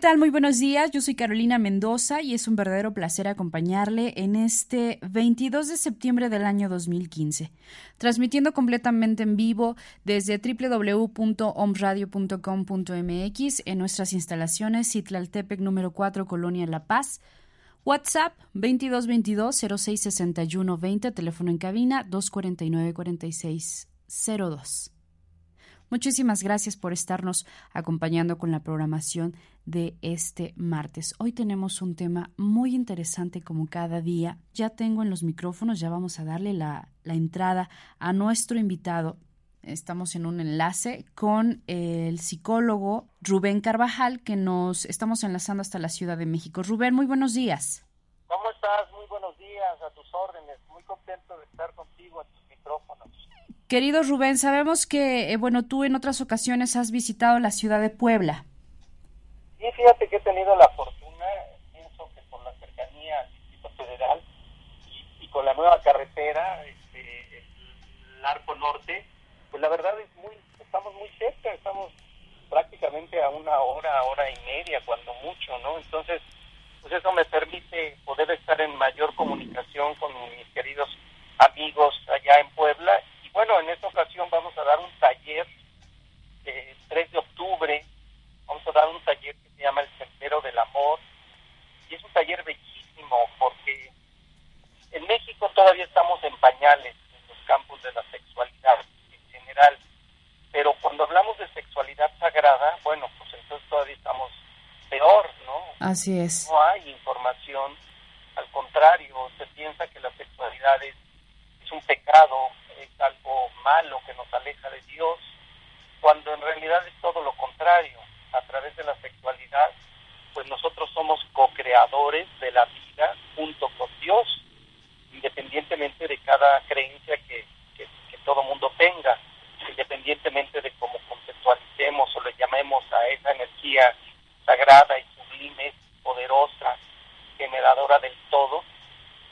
Tal? Muy buenos días. Yo soy Carolina Mendoza y es un verdadero placer acompañarle en este 22 de septiembre del año 2015, transmitiendo completamente en vivo desde www.omradio.com.mx en nuestras instalaciones Citlaltepec número 4, Colonia La Paz. WhatsApp 2222-066120, teléfono en cabina 249-4602. Muchísimas gracias por estarnos acompañando con la programación de este martes. Hoy tenemos un tema muy interesante como cada día. Ya tengo en los micrófonos, ya vamos a darle la, entrada a nuestro invitado. Estamos en un enlace con el psicólogo Rubén Carvajal, que nos estamos enlazando hasta la Ciudad de México. Rubén, muy buenos días. ¿Cómo estás? Muy buenos días, a tus órdenes. Muy contento de estar contigo en tus micrófonos. Querido Rubén, sabemos que, eh, bueno, tú en otras ocasiones has visitado la ciudad de Puebla. Sí, fíjate que he tenido la fortuna, pienso que por la cercanía al Distrito Federal y, con la nueva carretera, este, el Arco Norte, pues la verdad es muy, estamos muy cerca, estamos prácticamente a una hora, hora y media, cuando mucho, ¿no? Entonces, pues eso me permite poder estar en mayor comunicación con mis queridos amigos allá en Puebla bueno, en esta ocasión vamos a dar un taller el 3 de octubre. Vamos a dar un taller que se llama El Sendero del Amor. Y es un taller bellísimo porque en México todavía estamos en pañales en los campos de la sexualidad en general. Pero cuando hablamos de sexualidad sagrada, bueno, pues entonces todavía estamos peor, ¿no? Así es. No hay información. Al contrario, se piensa que la sexualidad es, es un pecado, algo malo que nos aleja de Dios, cuando en realidad es todo lo contrario. A través de la sexualidad, pues nosotros somos co-creadores de la vida junto con Dios, independientemente de cada creencia que, que, todo mundo tenga, independientemente de cómo conceptualicemos o le llamemos a esa energía sagrada y sublime, poderosa, generadora del todo,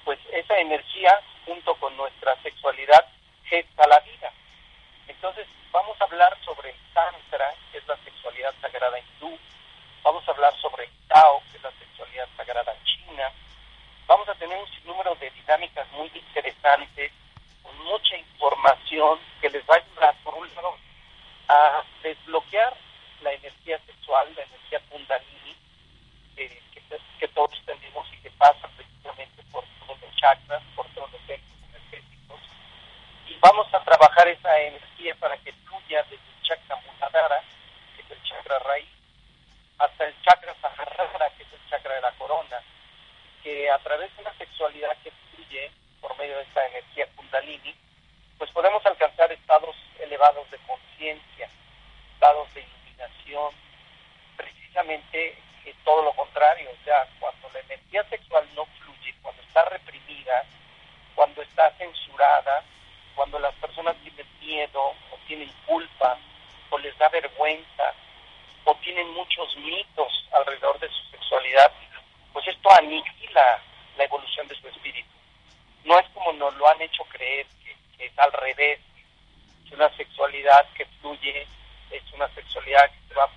pues esa energía junto con nuestra sexualidad gesta la vida. Entonces, vamos a hablar sobre Tantra, que es la sexualidad sagrada hindú, vamos a hablar sobre Tao, que es la sexualidad sagrada china, vamos a tener un sinnúmero de dinámicas muy interesantes, con mucha información que les va a ayudar, por un lado, a desbloquear la energía sexual, la energía kundalini, que, que, todos tenemos y que pasa precisamente por todos los chakras, por todos los vamos a trabajar esa energía para que fluya desde el chakra Muladhara, que es el chakra raíz, hasta el chakra Sahasrara, que es el chakra de la corona, que a través de una sexualidad que fluye por medio de esta energía kundalini, pues podemos alcanzar estados elevados de conciencia, estados de iluminación, precisamente todo lo contrario, o sea, cuando la energía sexual no fluye, cuando está reprimida, cuando está censurada, cuando las personas tienen o les da vergüenza o tienen muchos mitos alrededor de su sexualidad, pues esto aniquila la evolución de su espíritu. No es como nos lo han hecho creer, que, es al revés, es una sexualidad que fluye, es una sexualidad que se va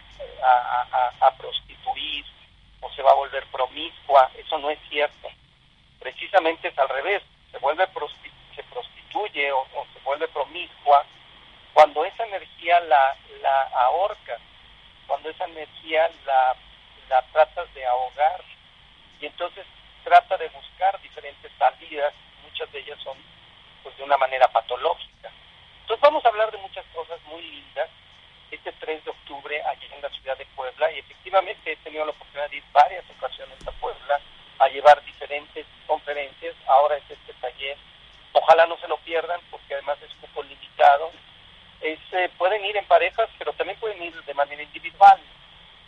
a, prostituir o se va a volver promiscua, eso no es cierto. Precisamente es al revés, se vuelve se prostituye o, se vuelve promiscua cuando esa energía la, la ahorca, cuando esa energía la, la tratas de ahogar y entonces trata de buscar diferentes salidas, muchas de ellas son pues de una manera patológica. Entonces vamos a hablar de muchas cosas muy lindas este 3 de octubre allí en la ciudad de Puebla y efectivamente he tenido la oportunidad de ir varias ocasiones a Puebla a llevar diferentes conferencias. Ahora es este taller. Ojalá no se lo pierdan porque además es poco limitado. Es, eh, pueden ir en parejas, pero también pueden ir de manera individual.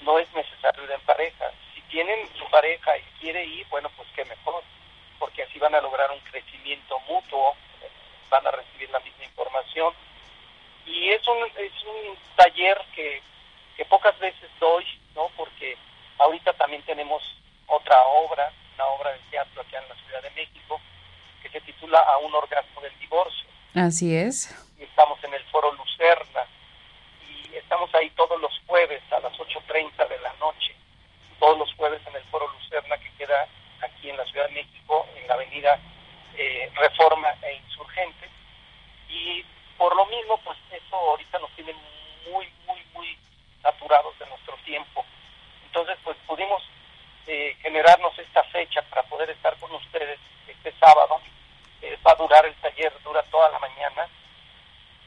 No es necesario ir en pareja. Si tienen su pareja y quiere ir, bueno, pues qué mejor, porque así van a lograr un crecimiento mutuo, van a recibir la misma información y es un, es un taller que, que pocas veces doy, ¿no? Porque ahorita también tenemos otra obra, una obra de teatro aquí en la Ciudad de México, que se titula A un orgasmo del divorcio. Así es. Estamos en el Foro Lucerna y estamos ahí todos los jueves a las 8.30 de la noche, todos los jueves en el Foro Lucerna que queda aquí en la Ciudad de México, en la avenida eh, Reforma e Insurgente. Y por lo mismo, pues eso ahorita nos tiene muy, muy, muy saturados de nuestro tiempo. Entonces, pues pudimos eh, generarnos esta fecha para poder estar con ustedes este sábado. Eh, va a durar el taller, dura toda la mañana.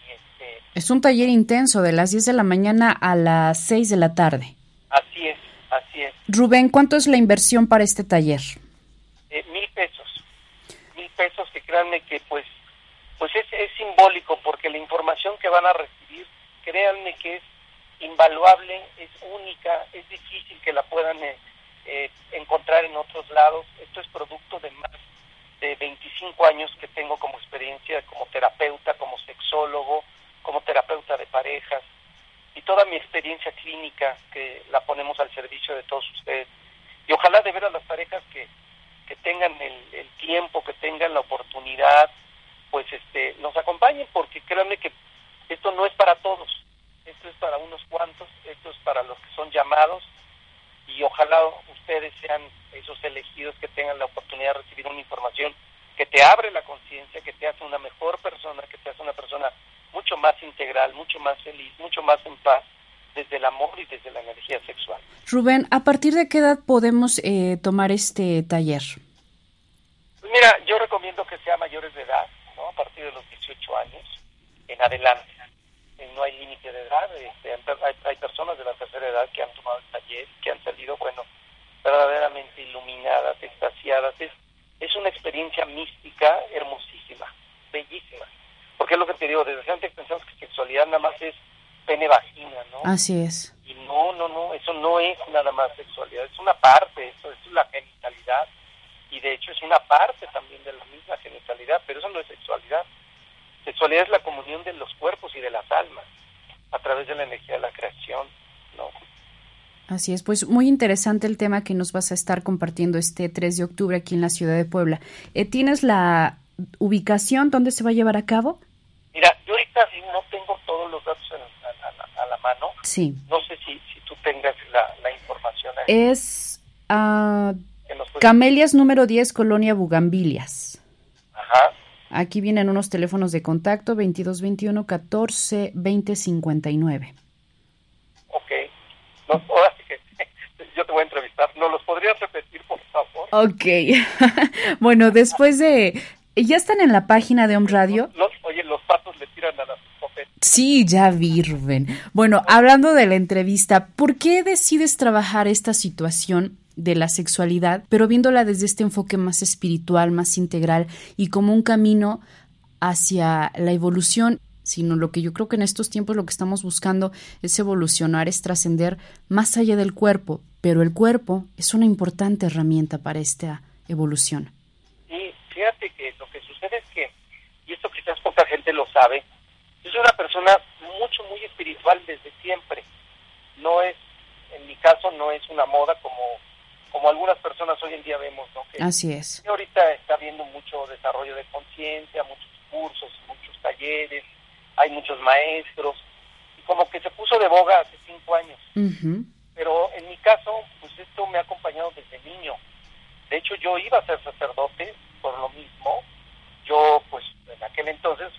este, es un taller intenso, de las 10 de la mañana a las 6 de la tarde. Así es, así es. Rubén, ¿cuánto es la inversión para este taller? Eh, mil pesos. Mil pesos que créanme que pues pues es, es simbólico porque la información que van a recibir, créanme que es invaluable, es única, es difícil que la puedan eh, eh, encontrar en otros lados. Esto es producto de más de 25 años que tengo como experiencia como terapeuta, como sexólogo, como terapeuta de parejas y toda mi experiencia clínica que la ponemos al servicio de todos ustedes. Y ojalá de ver a las parejas que, que tengan el, el tiempo, que tengan la oportunidad, pues este nos acompañen porque créanme que esto no es para todos, esto es para unos cuantos, esto es para los que son llamados y ojalá ustedes sean esos elegidos que tengan la oportunidad de recibir una información que te abre la conciencia, que te hace una mejor persona, que te hace una persona mucho más integral, mucho más feliz, mucho más en paz desde el amor y desde la energía sexual. Rubén, ¿a partir de qué edad podemos eh, tomar este taller? Pues mira, yo recomiendo que sea mayores de edad, a partir de los 18 años en adelante. No hay límite de edad, este, hay, personas de la tercera edad que han tomado el taller, que han salido, bueno, verdaderamente iluminadas, extasiadas. Es, es una experiencia mística hermosísima, bellísima. Porque es lo que te digo, desde antes pensamos que sexualidad nada más es pene vagina, ¿no? Así es. Y no, no, no, eso no es nada más sexualidad, es una parte, eso es la genitalidad y de hecho es una parte también de la misma genitalidad, pero eso no es sexualidad. Sexualidad es la comunión de los cuerpos y de las almas a través de la energía de la creación, ¿no? Así es, pues muy interesante el tema que nos vas a estar compartiendo este 3 de octubre aquí en la ciudad de Puebla. Eh, ¿Tienes la ubicación donde se va a llevar a cabo? Mira, yo ahorita no tengo todos los datos a, la, mano. Sí. No sé si, si tú tengas la, información. Es uh, Camelias número 10, Colonia Bugambilias. Aquí vienen unos teléfonos de contacto 2221 14 20 59. Ok. No, ahora sí que yo te voy a entrevistar. ¿No los podrías repetir, por favor? Ok. bueno, después de... ¿Ya están en la página de Home Radio? oye, los patos le tiran a las Sí, ya vi, Rubén. Bueno, hablando de la entrevista, ¿por qué decides trabajar esta situación de la sexualidad, pero viéndola desde este enfoque más espiritual, más integral y como un camino hacia la evolución, sino lo que yo creo que en estos tiempos lo que estamos buscando es evolucionar, es trascender más allá del cuerpo, pero el cuerpo es una importante herramienta para esta evolución. Y fíjate que lo que sucede es que, y esto quizás poca gente lo sabe, es una persona mucho, muy espiritual desde siempre. No es, en mi caso, no es una moda como, como algunas personas hoy en día vemos, ¿no? Que, Así es. ahorita está habiendo mucho desarrollo de conciencia, muchos cursos, muchos talleres, hay muchos maestros, y como que se puso de boga hace cinco años. Pero en mi caso, pues esto me ha acompañado desde niño. De hecho, yo iba a ser sacerdote por lo mismo. Yo, pues, en aquel entonces,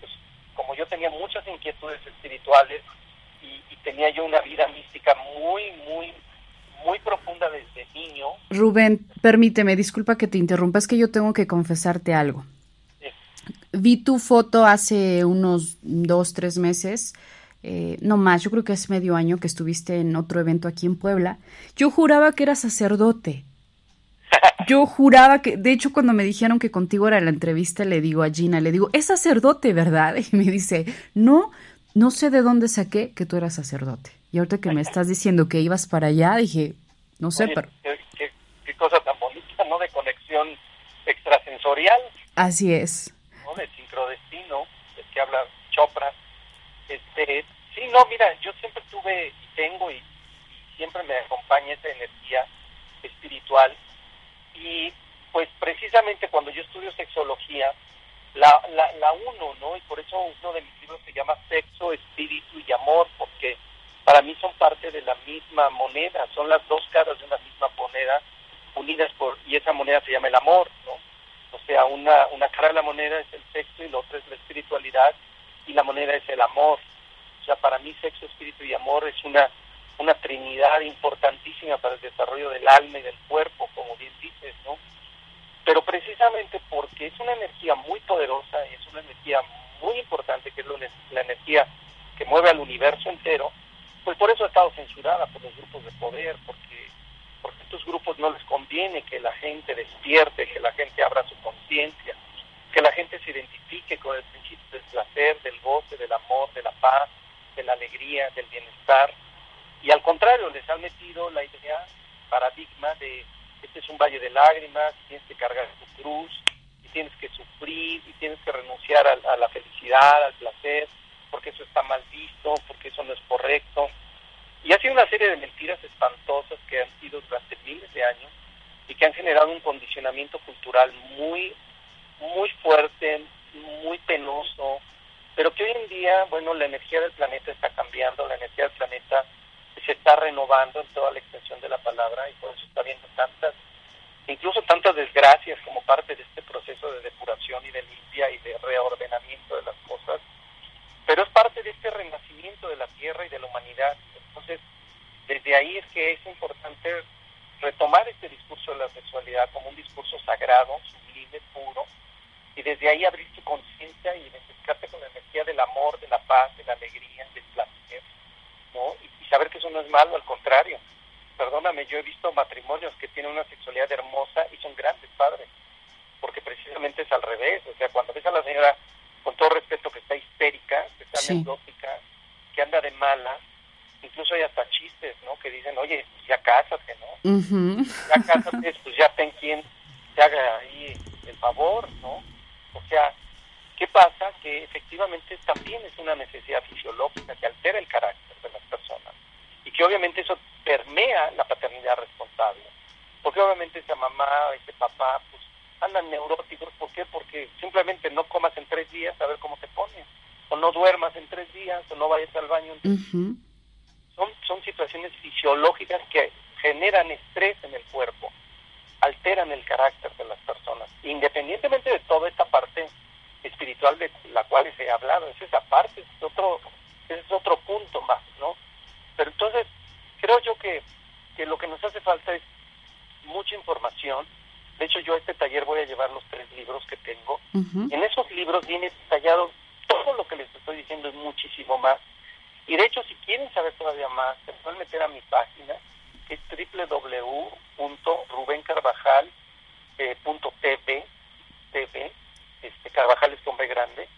pues, como yo tenía muchas inquietudes espirituales y, tenía yo una vida mística muy, muy, muy profunda desde niño. Rubén, permíteme, disculpa que te interrumpa, es que yo tengo que confesarte algo. Vi tu foto hace unos dos, tres meses. Eh, no más, yo creo que hace medio año que estuviste en otro evento aquí en Puebla. Yo juraba que eras sacerdote. Yo juraba que, de hecho, cuando me dijeron que contigo era la entrevista, le digo a Gina, le digo, es sacerdote, ¿verdad? Y me dice, no, no sé de dónde saqué que tú eras sacerdote. Y ahorita que me estás diciendo que ibas para allá, dije, no sé, pero... Qué, cosa tan bonita, ¿no? De conexión extrasensorial. Así es. ¿no? De sincrodestino, de que habla Chopra. Este, sí, no, mira, yo siempre tuve y tengo y siempre me acompaña esa energía espiritual y pues precisamente cuando yo estudio sexología, la, la, la uno, ¿no? Y por eso uno de mis libros se llama Sexo, Espíritu y Amor, porque para mí son parte de la misma moneda, son las dos caras de una misma moneda unidas por, y esa moneda se llama el amor, ¿no? O sea, una, una cara de la moneda es el sexo y la otra es la espiritualidad y la moneda es el amor. O sea, para mí sexo, espíritu y amor es una una trinidad importantísima para el desarrollo del alma y del cuerpo, como bien dices, ¿no? Pero precisamente porque es una energía muy poderosa es una energía muy importante, que es la energía que mueve al universo entero, pues por eso ha estado censurada por los grupos de poder, porque, porque a estos grupos no les conviene que la gente despierte, que la gente abra su conciencia, que la gente se identifique con el principio del placer, del goce, del amor, de la paz, de la alegría, del bienestar, y al contrario, les han metido la idea, paradigma de este es un valle de lágrimas, tienes que cargar tu cruz, y tienes que sufrir, y tienes que renunciar a, la felicidad, al placer, porque eso está mal visto, porque eso no es correcto. Y ha sido una serie de mentiras espantosas que han sido durante miles de años y que han generado un condicionamiento cultural muy, muy fuerte, muy penoso, pero que hoy en día, bueno, la energía del planeta está cambiando, la energía del planeta se está renovando en toda la extensión de la palabra y por eso está habiendo tantas, incluso tantas desgracias como parte de este proceso de depuración y de limpia y de reordenamiento de las cosas, pero es parte de este renacimiento de la tierra y de la humanidad. Entonces, desde ahí es que es importante retomar este discurso de la sexualidad como un discurso sagrado, sublime, puro, y desde ahí abrir tu conciencia y identificarte con la energía del amor, de la paz, de la alegría, del placer, ¿no? saber que eso no es malo, al contrario. Perdóname, yo he visto matrimonios que tienen una sexualidad hermosa y son grandes padres, porque precisamente es al revés. O sea, cuando ves a la señora, con todo respeto, que está histérica, que está sí. que anda de mala, incluso hay hasta chistes, ¿no? Que dicen, oye, pues ya cásate, ¿no? Ya cásate, pues ya ten quien te haga ahí el favor, ¿no? O sea, ¿qué pasa? Que efectivamente también es una necesidad fisiológica que altera el carácter de las personas y que obviamente eso permea la paternidad responsable. Porque obviamente esa mamá, ese papá, pues andan neuróticos. ¿Por qué? Porque simplemente no comas en tres días a ver cómo te pones. O no duermas en tres días, o no vayas al baño. son, son situaciones fisiológicas que generan estrés en el cuerpo, alteran el carácter de las personas. Independientemente de toda esta parte espiritual de la cual se ha hablado, es esa parte, es otro, es otro punto más, ¿no? Pero entonces, creo yo que, que lo que nos hace falta es mucha información. De hecho, yo a este taller voy a llevar los tres libros que tengo. En esos libros viene detallado todo lo que les estoy diciendo y muchísimo más. Y de hecho, si quieren saber todavía más, se pueden meter a mi página, que es www.rubencarvajal.tv, TV, este, Carvajal es B grande,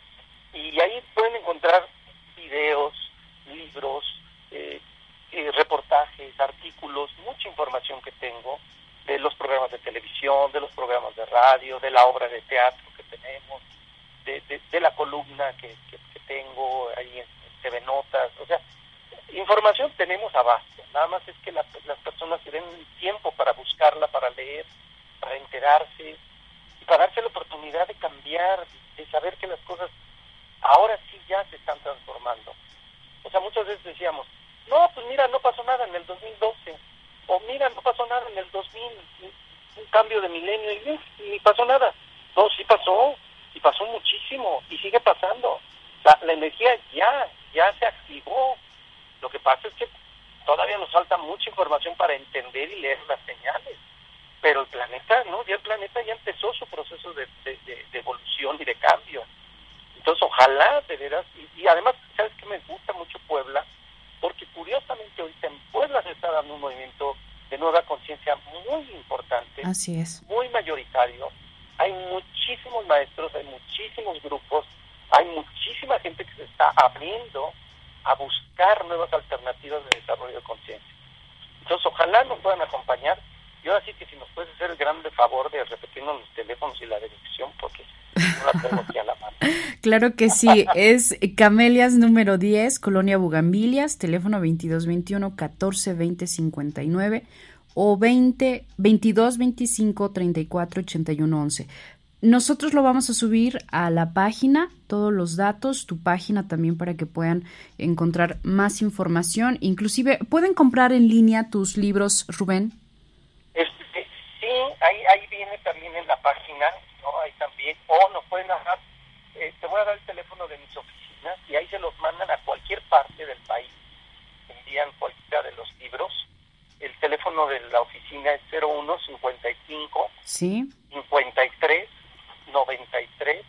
y ahí pueden encontrar videos, libros, eh, eh, reportajes, artículos, mucha información que tengo de los programas de televisión, de los programas de radio, de la obra de teatro que tenemos, de, de, la columna que, que, tengo ahí en TV Notas, o sea, información tenemos abasto, nada más es que las personas se den tiempo para buscarla, para leer, para enterarse y para darse la oportunidad de cambiar, de saber que las cosas ahora sí ya se están transformando. O sea, muchas veces decíamos, no, pues mira, no pasó nada en el 2012, o mira, no pasó nada en el 2000, un cambio de milenio, y ni pasó nada. No, sí pasó, y pasó muchísimo, y sigue pasando. La, energía ya, ya se activó. Lo que pasa es que todavía nos falta mucha información para entender y leer las señales. Pero el planeta, ¿no? Ya el planeta ya empezó su proceso de, de, evolución y de cambio. Entonces, ojalá, de veras, y, además, ¿sabes qué me gusta mucho Puebla? Curiosamente ahorita en Puebla se está dando un movimiento de nueva conciencia muy importante. Así es. Muy mayoritario. Hay muchísimos maestros, hay muchísimos grupos, hay muchísima gente que se está abriendo a buscar nuevas alternativas de desarrollo de conciencia. Entonces, ojalá nos puedan acompañar. Y ahora sí que si nos puedes hacer el grande favor de repetirnos los teléfonos y la dirección, porque no la tengo aquí a la mano. Claro que sí, es Camelias número 10, Colonia Bugambilias, teléfono 2221 14 20 59 o 20 22 25 34 81 11. Nosotros lo vamos a subir a la página, todos los datos, tu página también para que puedan encontrar más información. Inclusive, ¿pueden comprar en línea tus libros, Rubén? Ahí, ahí viene también en la página, ¿no? Ahí también. O nos pueden dar, eh, te voy a dar el teléfono de mis oficinas y ahí se los mandan a cualquier parte del país. Envían cualquiera de los libros. El teléfono de la oficina es 0155 sí. 53 93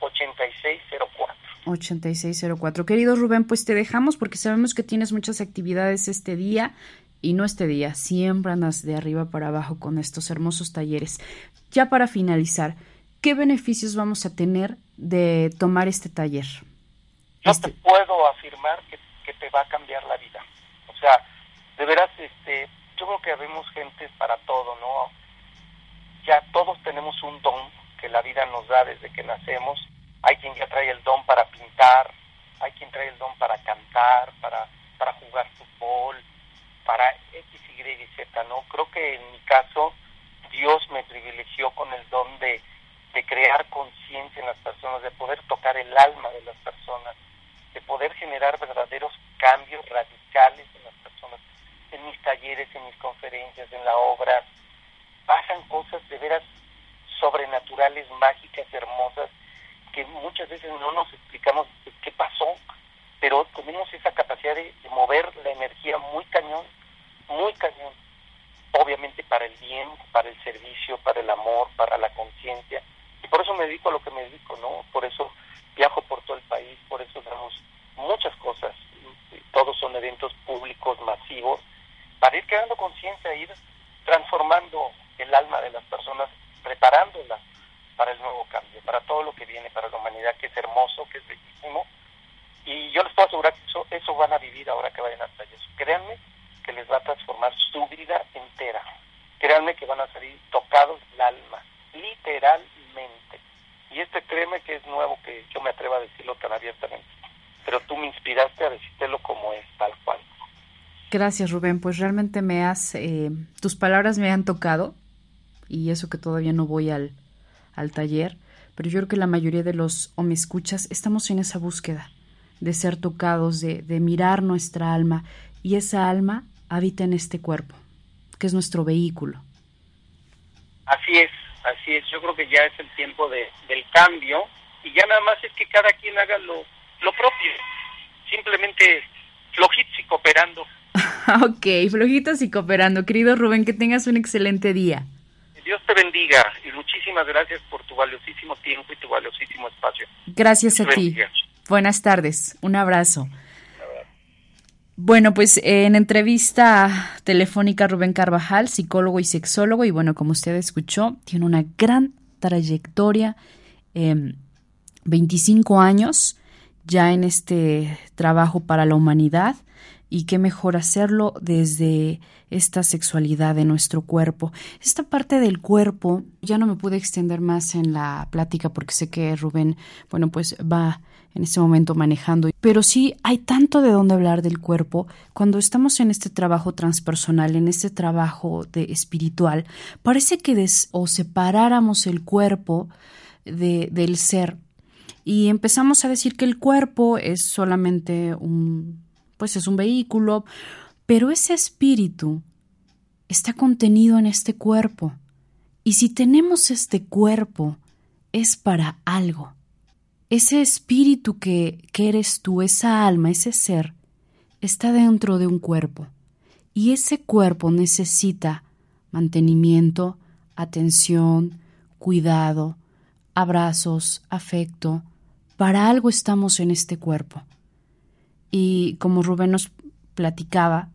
8604. 8604. Querido Rubén, pues te dejamos porque sabemos que tienes muchas actividades este día y no este día, siempre andas de arriba para abajo con estos hermosos talleres. Ya para finalizar, ¿qué beneficios vamos a tener de tomar este taller? Yo te este puedo afirmar que, que, te va a cambiar la vida. O sea, de veras, este, yo creo que habemos gente para todo, ¿no? Ya todos tenemos un don que la vida nos da desde que nacemos. Hay quien ya trae el don para pintar, hay quien trae el don para cantar, para, para jugar fútbol, para X, Y Z, ¿no? Creo que en mi caso Dios me privilegió con el don de, de crear conciencia en las personas, de poder tocar el alma de las personas, de poder generar verdaderos cambios radicales en las personas, en mis talleres, en mis conferencias, en la obra. Pasan cosas de veras sobrenaturales, mágicas, hermosas, que muchas veces no nos explicamos qué pasó, pero tenemos esa capacidad de, mover la energía muy cañón, muy cañón, obviamente para el bien, para el servicio, para el amor, para la conciencia, y por eso me dedico a lo que me dedico, ¿no? Por eso viajo por todo el país, por eso damos muchas cosas, todos son eventos públicos masivos, para ir creando conciencia, ir transformando el alma de las personas preparándola para el nuevo cambio, para todo lo que viene, para la humanidad, que es hermoso, que es bellísimo. Y yo les puedo asegurar que eso, eso van a vivir ahora que vayan a talleres. Créanme que les va a transformar su vida entera. Créanme que van a salir tocados el alma, literalmente. Y este créeme que es nuevo que yo me atrevo a decirlo tan abiertamente. Pero tú me inspiraste a decírtelo como es, tal cual. Gracias, Rubén. Pues realmente me has, eh, tus palabras me han tocado y eso que todavía no voy al, al taller, pero yo creo que la mayoría de los o me escuchas estamos en esa búsqueda de ser tocados, de, de mirar nuestra alma y esa alma habita en este cuerpo, que es nuestro vehículo. Así es, así es. Yo creo que ya es el tiempo de, del cambio y ya nada más es que cada quien haga lo, lo propio. Simplemente flojitos y cooperando. ok, flojitos y cooperando. Querido Rubén, que tengas un excelente día. Dios te bendiga y muchísimas gracias por tu valiosísimo tiempo y tu valiosísimo espacio. Gracias a ti. Buenas tardes. Un abrazo. Bueno, pues en entrevista telefónica Rubén Carvajal, psicólogo y sexólogo, y bueno, como usted escuchó, tiene una gran trayectoria, 25 em, años ya en este trabajo para la humanidad y qué mejor hacerlo desde esta sexualidad de nuestro cuerpo. Esta parte del cuerpo, ya no me pude extender más en la plática porque sé que Rubén, bueno, pues va en este momento manejando. Pero sí hay tanto de dónde hablar del cuerpo cuando estamos en este trabajo transpersonal, en este trabajo de espiritual. Parece que o separáramos el cuerpo de, del ser y empezamos a decir que el cuerpo es solamente un, pues es un vehículo, pero ese espíritu está contenido en este cuerpo. Y si tenemos este cuerpo, es para algo. Ese espíritu que, que eres tú, esa alma, ese ser, está dentro de un cuerpo. Y ese cuerpo necesita mantenimiento, atención, cuidado, abrazos, afecto. Para algo estamos en este cuerpo. Y como Rubén nos platicaba,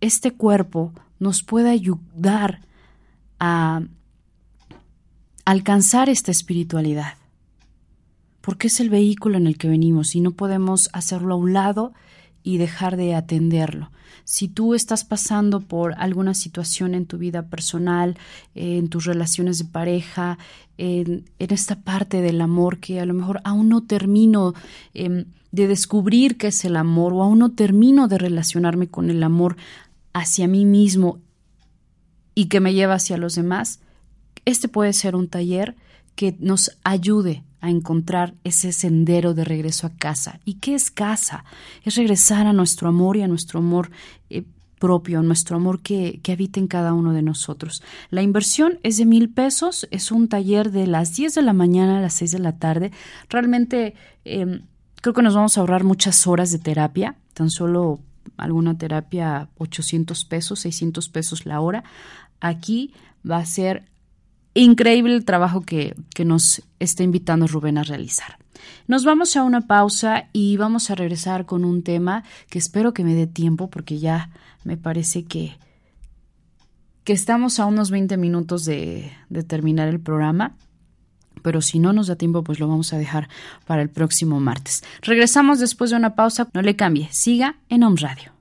este cuerpo nos puede ayudar a alcanzar esta espiritualidad, porque es el vehículo en el que venimos y no podemos hacerlo a un lado y dejar de atenderlo. Si tú estás pasando por alguna situación en tu vida personal, en tus relaciones de pareja, en, esta parte del amor que a lo mejor aún no termino em, de descubrir qué es el amor o aún no termino de relacionarme con el amor hacia mí mismo y que me lleva hacia los demás, este puede ser un taller que nos ayude a encontrar ese sendero de regreso a casa. ¿Y qué es casa? Es regresar a nuestro amor y a nuestro amor eh, propio, nuestro amor que, que, habita en cada uno de nosotros. La inversión es de mil pesos, es un taller de las 10 de la mañana a las 6 de la tarde. Realmente em, creo que nos vamos a ahorrar muchas horas de terapia, tan solo alguna terapia 800 pesos, 600 pesos la hora. Aquí va a ser increíble el trabajo que, que nos está invitando Rubén a realizar. Nos vamos a una pausa y vamos a regresar con un tema que espero que me dé tiempo porque ya me parece que, que estamos a unos 20 minutos de, de terminar el programa pero si no nos da tiempo, pues lo vamos a dejar para el próximo martes. Regresamos después de una pausa. No le cambie, siga en Home Radio.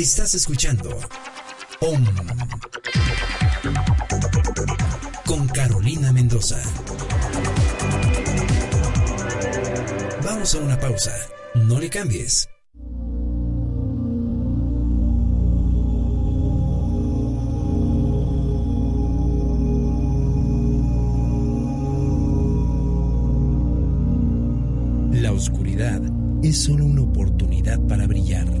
Estás escuchando OM con Carolina Mendoza. Vamos a una pausa. No le cambies. La oscuridad es solo una oportunidad para brillar.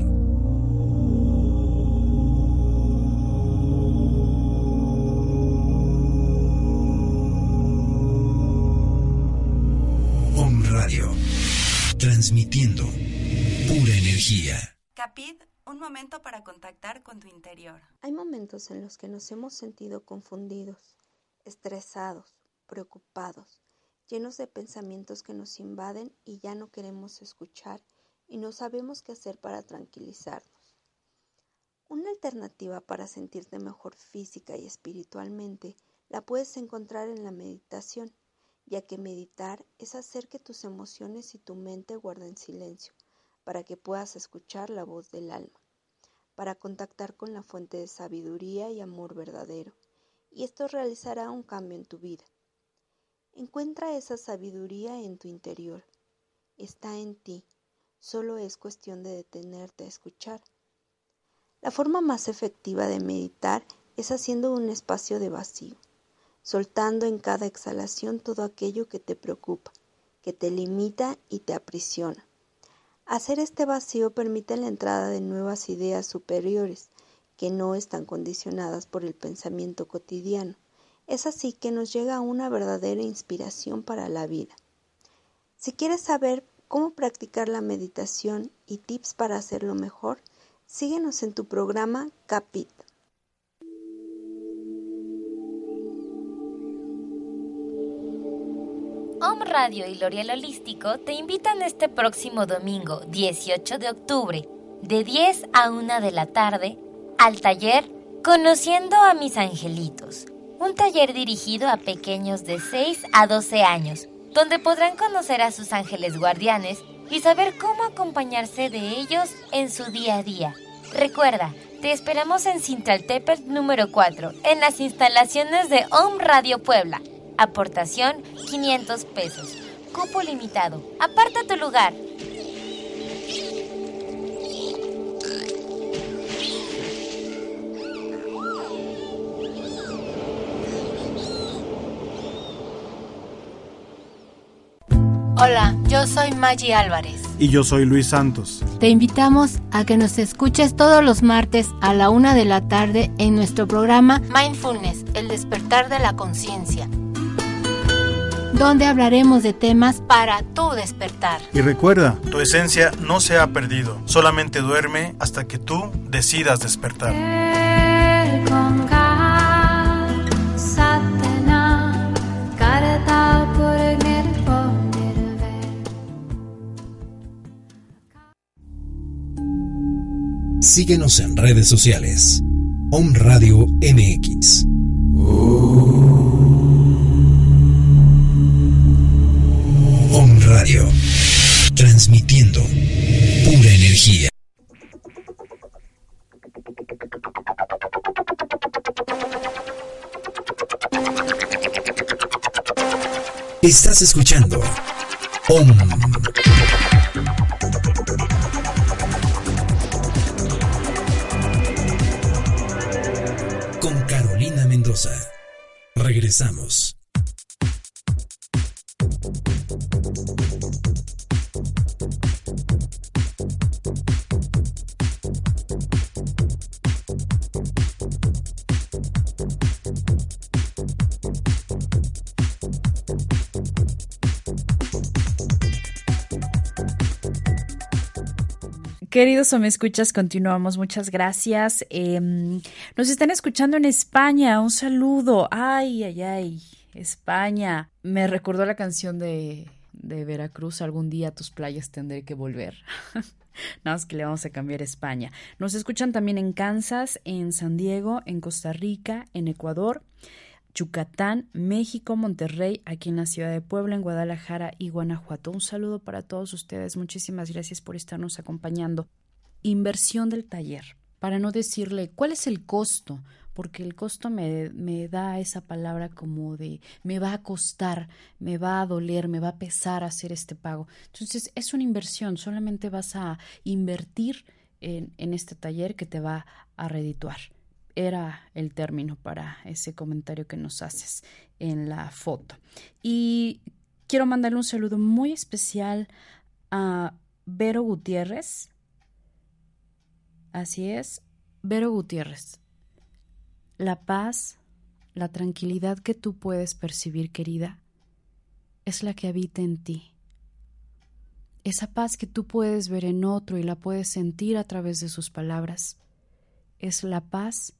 Transmitiendo pura energía. Capid, un momento para contactar con tu interior. Hay momentos en los que nos hemos sentido confundidos, estresados, preocupados, llenos de pensamientos que nos invaden y ya no queremos escuchar y no sabemos qué hacer para tranquilizarnos. Una alternativa para sentirte mejor física y espiritualmente la puedes encontrar en la meditación ya que meditar es hacer que tus emociones y tu mente guarden silencio, para que puedas escuchar la voz del alma, para contactar con la fuente de sabiduría y amor verdadero, y esto realizará un cambio en tu vida. Encuentra esa sabiduría en tu interior, está en ti, solo es cuestión de detenerte a escuchar. La forma más efectiva de meditar es haciendo un espacio de vacío soltando en cada exhalación todo aquello que te preocupa, que te limita y te aprisiona. Hacer este vacío permite la entrada de nuevas ideas superiores que no están condicionadas por el pensamiento cotidiano. Es así que nos llega una verdadera inspiración para la vida. Si quieres saber cómo practicar la meditación y tips para hacerlo mejor, síguenos en tu programa Capit. Home Radio y L'Oreal Holístico te invitan este próximo domingo, 18 de octubre, de 10 a 1 de la tarde, al taller Conociendo a mis angelitos, un taller dirigido a pequeños de 6 a 12 años, donde podrán conocer a sus ángeles guardianes y saber cómo acompañarse de ellos en su día a día. Recuerda, te esperamos en Cintaltepet número 4, en las instalaciones de Home Radio Puebla. Aportación 500 pesos. Cupo limitado. Aparta tu lugar. Hola, yo soy Maggie Álvarez. Y yo soy Luis Santos. Te invitamos a que nos escuches todos los martes a la una de la tarde en nuestro programa Mindfulness, el despertar de la conciencia donde hablaremos de temas para tu despertar. Y recuerda, tu esencia no se ha perdido, solamente duerme hasta que tú decidas despertar. Síguenos en redes sociales. Om Radio MX. Transmitiendo pura energía. Estás escuchando Om Queridos o me escuchas, continuamos. Muchas gracias. Em, nos están escuchando en España. Un saludo. Ay, ay, ay. España. Me recordó la canción de, de Veracruz. Algún día tus playas tendré que volver. Nada más que le vamos a cambiar a España. Nos escuchan también en Kansas, en San Diego, en Costa Rica, en Ecuador. Yucatán, México, Monterrey, aquí en la ciudad de Puebla, en Guadalajara y Guanajuato. Un saludo para todos ustedes. Muchísimas gracias por estarnos acompañando. Inversión del taller. Para no decirle cuál es el costo, porque el costo me, me da esa palabra como de me va a costar, me va a doler, me va a pesar hacer este pago. Entonces es una inversión, solamente vas a invertir en, en este taller que te va a redituar era el término para ese comentario que nos haces en la foto. Y quiero mandarle un saludo muy especial a Vero Gutiérrez. Así es, Vero Gutiérrez. La paz, la tranquilidad que tú puedes percibir, querida, es la que habita en ti. Esa paz que tú puedes ver en otro y la puedes sentir a través de sus palabras, es la paz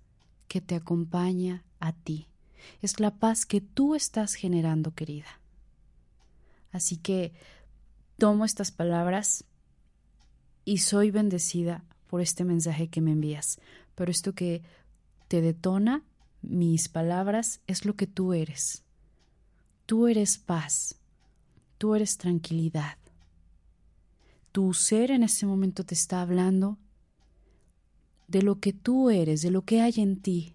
que te acompaña a ti. Es la paz que tú estás generando, querida. Así que tomo estas palabras y soy bendecida por este mensaje que me envías. Pero esto que te detona, mis palabras, es lo que tú eres. Tú eres paz. Tú eres tranquilidad. Tu ser en este momento te está hablando de lo que tú eres, de lo que hay en ti.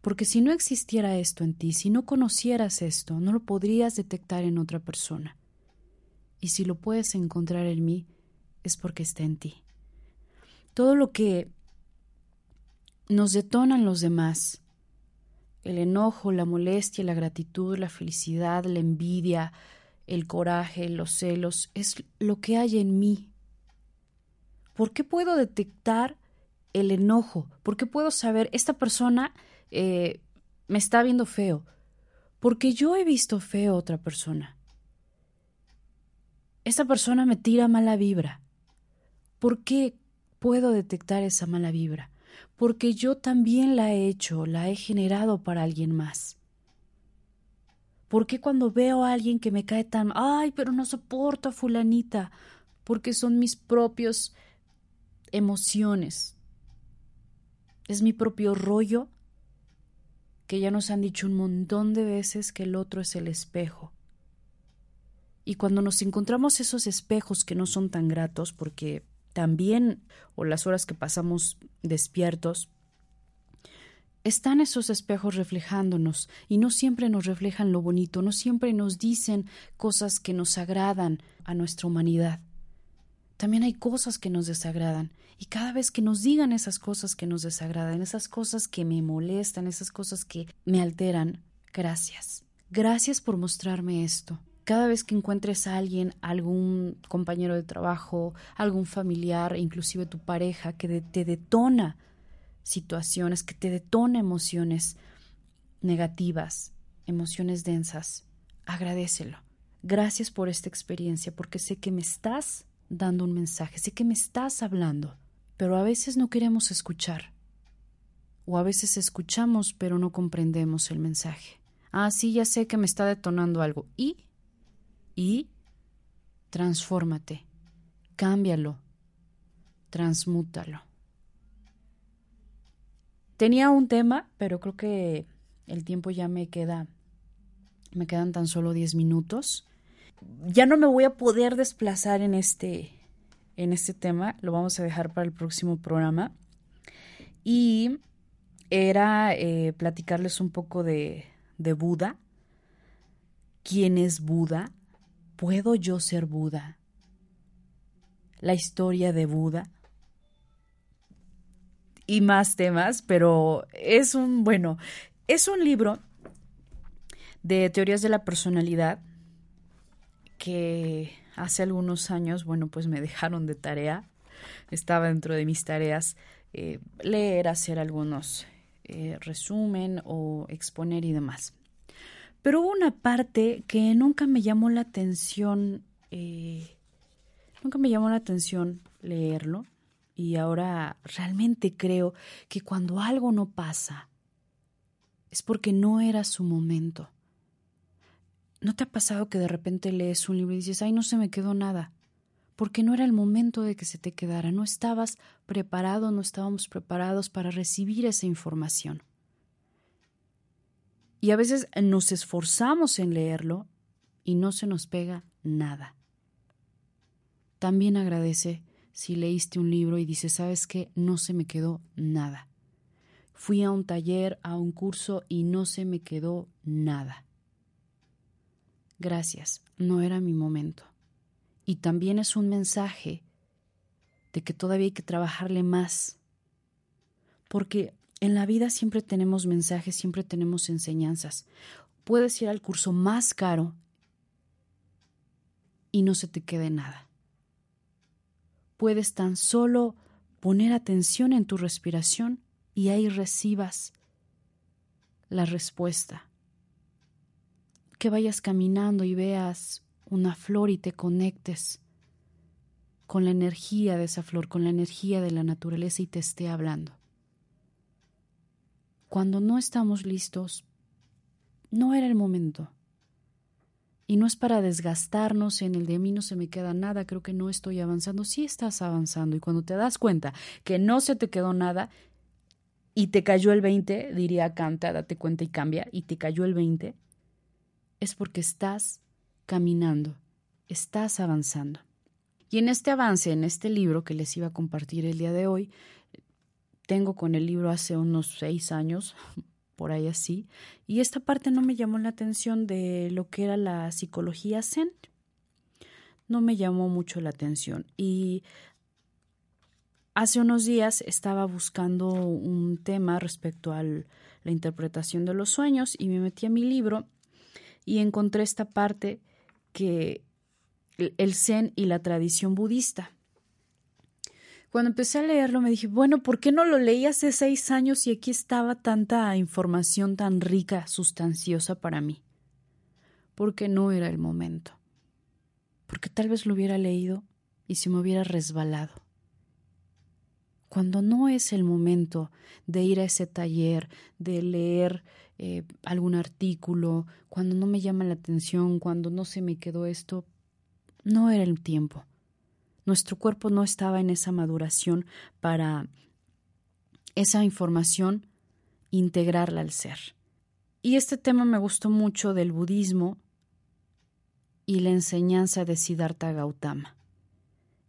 Porque si no existiera esto en ti, si no conocieras esto, no lo podrías detectar en otra persona. Y si lo puedes encontrar en mí, es porque está en ti. Todo lo que nos detonan los demás, el enojo, la molestia, la gratitud, la felicidad, la envidia, el coraje, los celos, es lo que hay en mí. ¿Por qué puedo detectar el enojo? ¿Por qué puedo saber esta persona eh, me está viendo feo? Porque yo he visto feo a otra persona. Esta persona me tira mala vibra. ¿Por qué puedo detectar esa mala vibra? Porque yo también la he hecho, la he generado para alguien más. ¿Por qué cuando veo a alguien que me cae tan, ay, pero no soporto a fulanita? Porque son mis propios emociones. Es mi propio rollo que ya nos han dicho un montón de veces que el otro es el espejo. Y cuando nos encontramos esos espejos que no son tan gratos, porque también, o las horas que pasamos despiertos, están esos espejos reflejándonos y no siempre nos reflejan lo bonito, no siempre nos dicen cosas que nos agradan a nuestra humanidad. También hay cosas que nos desagradan y cada vez que nos digan esas cosas que nos desagradan, esas cosas que me molestan, esas cosas que me alteran, gracias. Gracias por mostrarme esto. Cada vez que encuentres a alguien, algún compañero de trabajo, algún familiar, inclusive tu pareja, que te detona situaciones, que te detona emociones negativas, emociones densas, agradecelo. Gracias por esta experiencia, porque sé que me estás dando un mensaje, sé que me estás hablando, pero a veces no queremos escuchar. O a veces escuchamos, pero no comprendemos el mensaje. Ah, sí, ya sé que me está detonando algo. Y, y, transfórmate, cámbialo, transmútalo. Tenía un tema, pero creo que el tiempo ya me queda, me quedan tan solo 10 minutos. Ya no me voy a poder desplazar en este, en este tema, lo vamos a dejar para el próximo programa. Y era eh, platicarles un poco de, de Buda. ¿Quién es Buda? ¿Puedo yo ser Buda? La historia de Buda y más temas, pero es un, bueno, es un libro de teorías de la personalidad que hace algunos años, bueno, pues me dejaron de tarea. Estaba dentro de mis tareas eh, leer, hacer algunos eh, resumen o exponer y demás. Pero hubo una parte que nunca me llamó la atención, eh, nunca me llamó la atención leerlo y ahora realmente creo que cuando algo no pasa es porque no era su momento. ¿No te ha pasado que de repente lees un libro y dices, ay, no se me quedó nada? Porque no era el momento de que se te quedara, no estabas preparado, no estábamos preparados para recibir esa información. Y a veces nos esforzamos en leerlo y no se nos pega nada. También agradece si leíste un libro y dices, ¿sabes qué? No se me quedó nada. Fui a un taller, a un curso y no se me quedó nada. Gracias, no era mi momento. Y también es un mensaje de que todavía hay que trabajarle más. Porque en la vida siempre tenemos mensajes, siempre tenemos enseñanzas. Puedes ir al curso más caro y no se te quede nada puedes tan solo poner atención en tu respiración y ahí recibas la respuesta. Que vayas caminando y veas una flor y te conectes con la energía de esa flor, con la energía de la naturaleza y te esté hablando. Cuando no estamos listos, no era el momento. Y no es para desgastarnos en el de mí no se me queda nada, creo que no estoy avanzando. Sí estás avanzando y cuando te das cuenta que no se te quedó nada y te cayó el 20, diría Canta, date cuenta y cambia, y te cayó el 20, es porque estás caminando, estás avanzando. Y en este avance, en este libro que les iba a compartir el día de hoy, tengo con el libro hace unos seis años, por ahí así. Y esta parte no me llamó la atención de lo que era la psicología zen. No me llamó mucho la atención. Y hace unos días estaba buscando un tema respecto a la interpretación de los sueños y me metí a mi libro y encontré esta parte que el zen y la tradición budista. Cuando empecé a leerlo me dije, bueno, ¿por qué no lo leí hace seis años y aquí estaba tanta información tan rica, sustanciosa para mí? Porque no era el momento. Porque tal vez lo hubiera leído y se me hubiera resbalado. cuando no es el momento de ir a ese taller, de leer eh, algún artículo, cuando no me llama la atención, cuando no se me quedó esto, no era el tiempo. Nuestro cuerpo no estaba en esa maduración para esa información integrarla al ser. Y este tema me gustó mucho del budismo y la enseñanza de Siddhartha Gautama.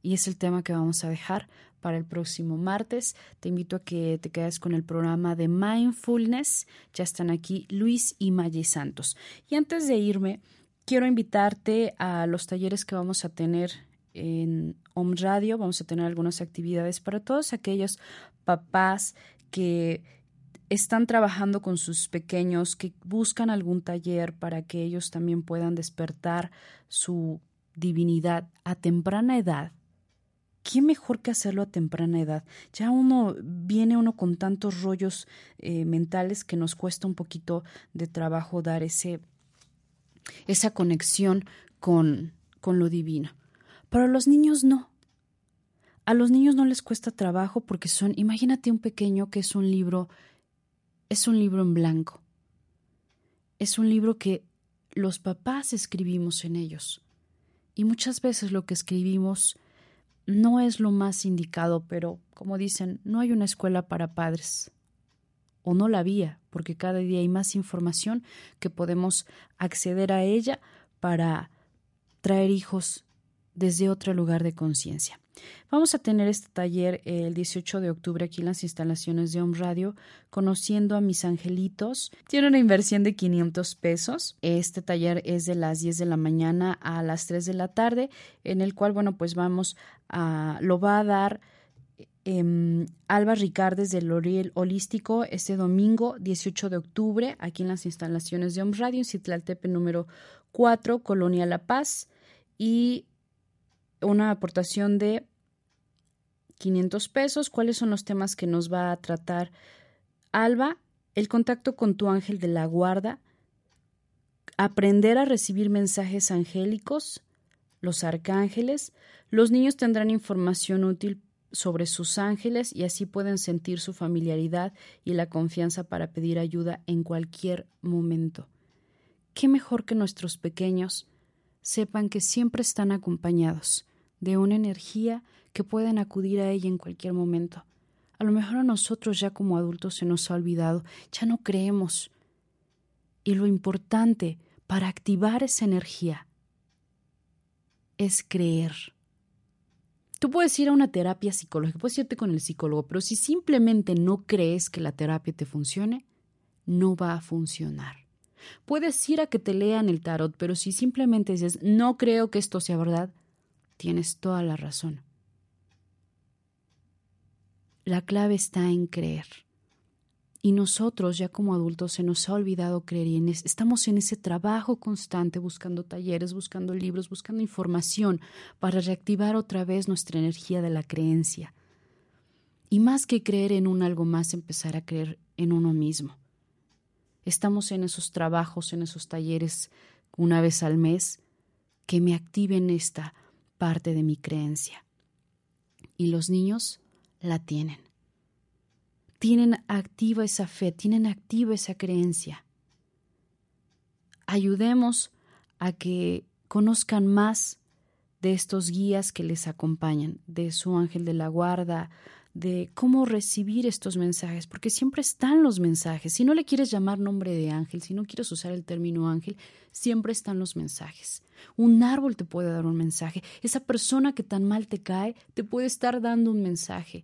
Y es el tema que vamos a dejar para el próximo martes. Te invito a que te quedes con el programa de Mindfulness. Ya están aquí Luis y Maggie Santos. Y antes de irme, quiero invitarte a los talleres que vamos a tener en Home Radio. Vamos a tener algunas actividades para todos aquellos papás que están trabajando con sus pequeños, que buscan algún taller para que ellos también puedan despertar su divinidad a temprana edad ¿qué mejor que hacerlo a temprana edad? Ya uno viene uno con tantos rollos eh, mentales que nos cuesta un poquito de trabajo dar ese, esa conexión con, con lo divino. Pero a los niños no. A los niños no les cuesta trabajo porque son, imagínate un pequeño que es un libro, es un libro en blanco. Es un libro que los papás escribimos en ellos. Y muchas veces lo que escribimos no es lo más indicado, pero como dicen, no hay una escuela para padres. O no la había, porque cada día hay más información que podemos acceder a ella para traer hijos desde otro lugar de conciencia. Vamos a tener este taller el 18 de octubre aquí en las instalaciones de Home Radio, conociendo a mis angelitos. Tiene una inversión de 500 pesos. Este taller es de las 10 de la mañana a las 3 de la tarde, en el cual, bueno, pues vamos a, lo va a dar eh, Alba Ricardes del L'Oriel Holístico este domingo 18 de octubre aquí en las instalaciones de Home Radio en Citlaltepe número 4, Colonia La Paz. Y una aportación de 500 pesos. ¿Cuáles son los temas que nos va a tratar Alba? El contacto con tu ángel de la guarda, aprender a recibir mensajes angélicos, los arcángeles. Los niños tendrán información útil sobre sus ángeles y así pueden sentir su familiaridad y la confianza para pedir ayuda en cualquier momento. ¿Qué mejor que nuestros pequeños sepan que siempre están acompañados? De una energía que pueden acudir a ella en cualquier momento. A lo mejor a nosotros ya como adultos se nos ha olvidado, ya no creemos. Y lo importante para activar esa energía es creer. Tú puedes ir a una terapia psicológica, puedes irte con el psicólogo, pero si simplemente no crees que la terapia te funcione, no va a funcionar. Puedes ir a que te lean el tarot, pero si simplemente dices, no creo que esto sea verdad, Tienes toda la razón. La clave está en creer. Y nosotros, ya como adultos, se nos ha olvidado creer y estamos en ese trabajo constante buscando talleres, buscando libros, buscando información para reactivar otra vez nuestra energía de la creencia. Y más que creer en un algo más, empezar a creer en uno mismo. Estamos en esos trabajos, en esos talleres una vez al mes que me activen esta parte de mi creencia. Y los niños la tienen. Tienen activa esa fe, tienen activa esa creencia. Ayudemos a que conozcan más de estos guías que les acompañan, de su ángel de la guarda, de cómo recibir estos mensajes, porque siempre están los mensajes. Si no le quieres llamar nombre de ángel, si no quieres usar el término ángel, siempre están los mensajes. Un árbol te puede dar un mensaje. Esa persona que tan mal te cae te puede estar dando un mensaje.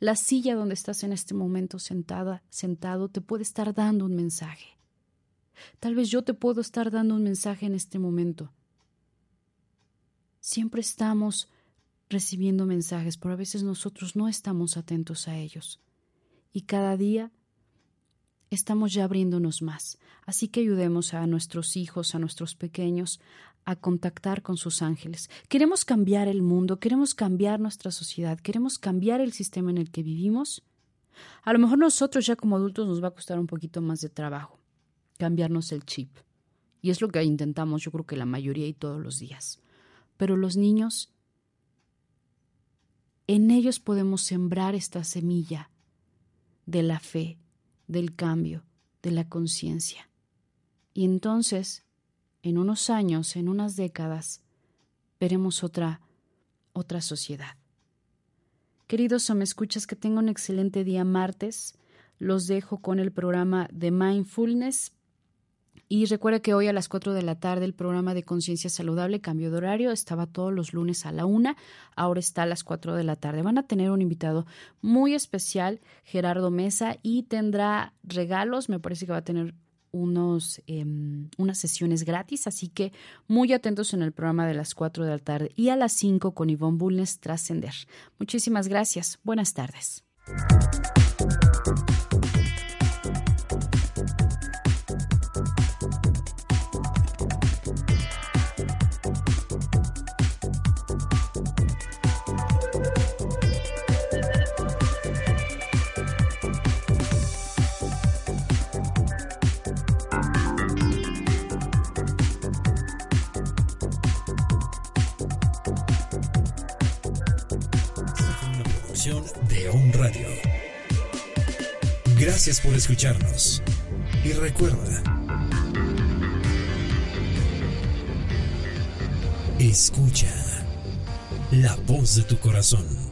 La silla donde estás en este momento sentada, sentado, te puede estar dando un mensaje. Tal vez yo te puedo estar dando un mensaje en este momento. Siempre estamos recibiendo mensajes, pero a veces nosotros no estamos atentos a ellos. Y cada día estamos ya abriéndonos más. Así que ayudemos a nuestros hijos, a nuestros pequeños, a contactar con sus ángeles. Queremos cambiar el mundo, queremos cambiar nuestra sociedad, queremos cambiar el sistema en el que vivimos. A lo mejor nosotros ya como adultos nos va a costar un poquito más de trabajo cambiarnos el chip. Y es lo que intentamos yo creo que la mayoría y todos los días. Pero los niños en ellos podemos sembrar esta semilla de la fe, del cambio, de la conciencia. Y entonces, en unos años, en unas décadas, veremos otra otra sociedad. Queridos o me escuchas que tenga un excelente día martes. Los dejo con el programa de Mindfulness. Y recuerda que hoy a las 4 de la tarde el programa de Conciencia Saludable, cambio de horario, estaba todos los lunes a la una, ahora está a las 4 de la tarde. Van a tener un invitado muy especial, Gerardo Mesa, y tendrá regalos, me parece que va a tener unos, em, unas sesiones gratis, así que muy atentos en el programa de las 4 de la tarde y a las 5 con Ivonne Bulnes Trascender. Muchísimas gracias. Buenas tardes. Gracias por escucharnos. Y recuerda, escucha la voz de tu corazón.